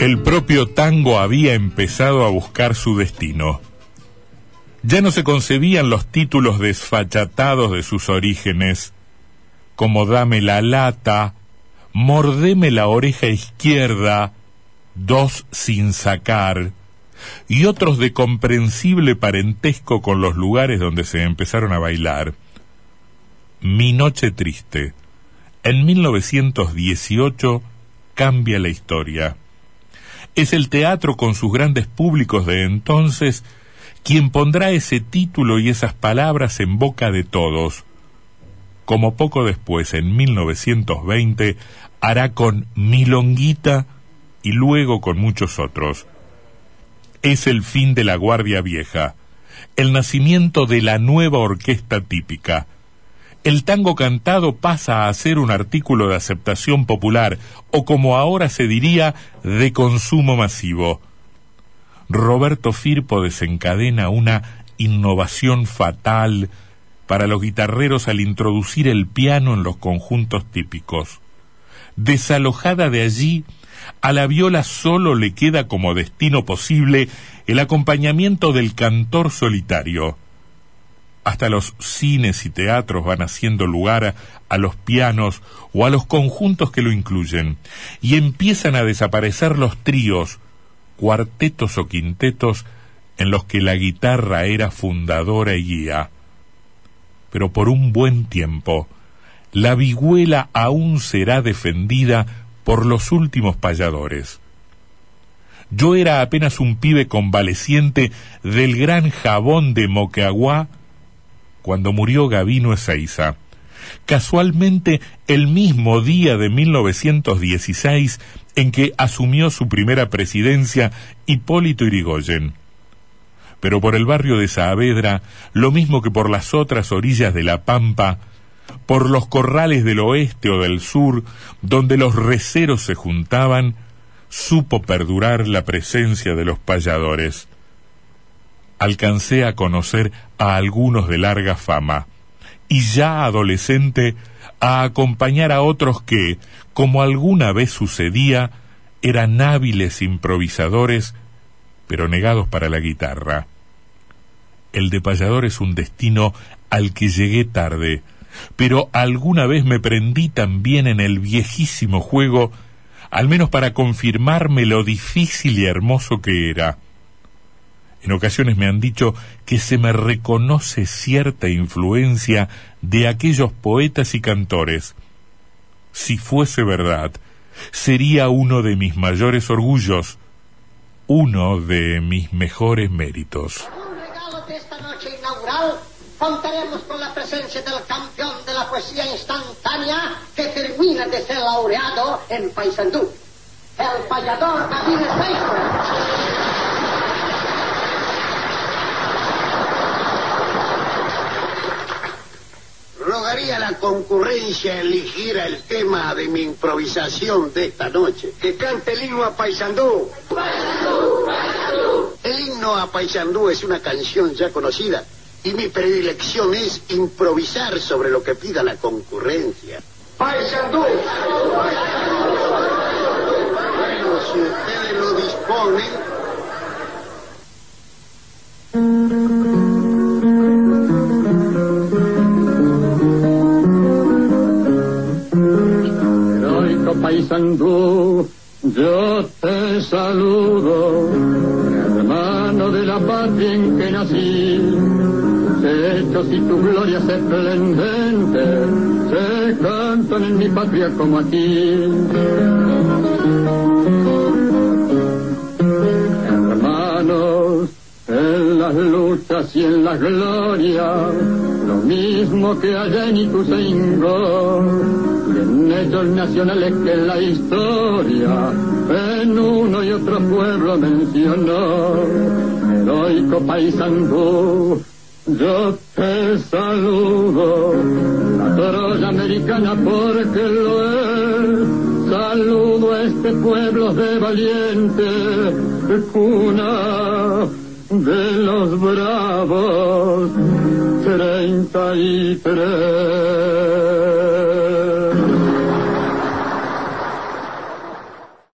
El propio tango había empezado a buscar su destino. Ya no se concebían los títulos desfachatados de sus orígenes, como Dame la lata, Mordeme la oreja izquierda, Dos sin sacar, y otros de comprensible parentesco con los lugares donde se empezaron a bailar. Mi Noche Triste, en 1918, cambia la historia. Es el teatro con sus grandes públicos de entonces quien pondrá ese título y esas palabras en boca de todos, como poco después, en 1920, hará con Milonguita y luego con muchos otros. Es el fin de la Guardia Vieja, el nacimiento de la nueva orquesta típica, el tango cantado pasa a ser un artículo de aceptación popular, o como ahora se diría, de consumo masivo. Roberto Firpo desencadena una innovación fatal para los guitarreros al introducir el piano en los conjuntos típicos. Desalojada de allí, a la viola solo le queda como destino posible el acompañamiento del cantor solitario hasta los cines y teatros van haciendo lugar a, los pianos o a los conjuntos que lo incluyen, y empiezan a desaparecer los tríos, cuartetos o quintetos en los que la guitarra era fundadora y guía. Pero por un buen tiempo, la vihuela aún será defendida por los últimos payadores. Yo era apenas un pibe convaleciente del gran jabón de Moquegua cuando murió Gavino Ezeiza. Casualmente el mismo día de 1916 en que asumió su primera presidencia Hipólito Irigoyen. Pero por el barrio de Saavedra, lo mismo que por las otras orillas de la Pampa, por los corrales del oeste o del sur, donde los receros se juntaban, supo perdurar la presencia de los payadores alcancé a conocer a algunos de larga fama, y ya adolescente a acompañar a otros que, como alguna vez sucedía, eran hábiles improvisadores, pero negados para la guitarra. El de es un destino al que llegué tarde, pero alguna vez me prendí también en el viejísimo juego, al menos para confirmarme lo difícil y hermoso que era. En ocasiones me han dicho que se me reconoce cierta influencia de aquellos poetas y cantores. Si fuese verdad, sería uno de mis mayores orgullos, uno de mis mejores méritos. Un regalo de esta noche inaugural contaremos con la presencia del campeón de la poesía instantánea que termina de ser laureado en Paysandú, el payador David Seixas. Rogaría a la concurrencia eligiera el tema de mi improvisación de esta noche. Que cante el himno a Paysandú. El himno a Paysandú es una canción ya conocida y mi predilección es improvisar sobre lo que pida la concurrencia. Paysandú. Bueno, si ustedes lo disponen, paisandú, yo te saludo, hermano de la patria en que nací Brasil. Hechos y tus glorias esplendentes se cantan en mi patria como aquí. Y en las glorias, lo mismo que allá en Ituzaingó, y en hechos nacionales que la historia en uno y otro pueblo mencionó. Heroico paisandú, yo te saludo, la Troya americana porque lo es. Saludo a este pueblo de valiente, cuna de los bravos, treinta y tres.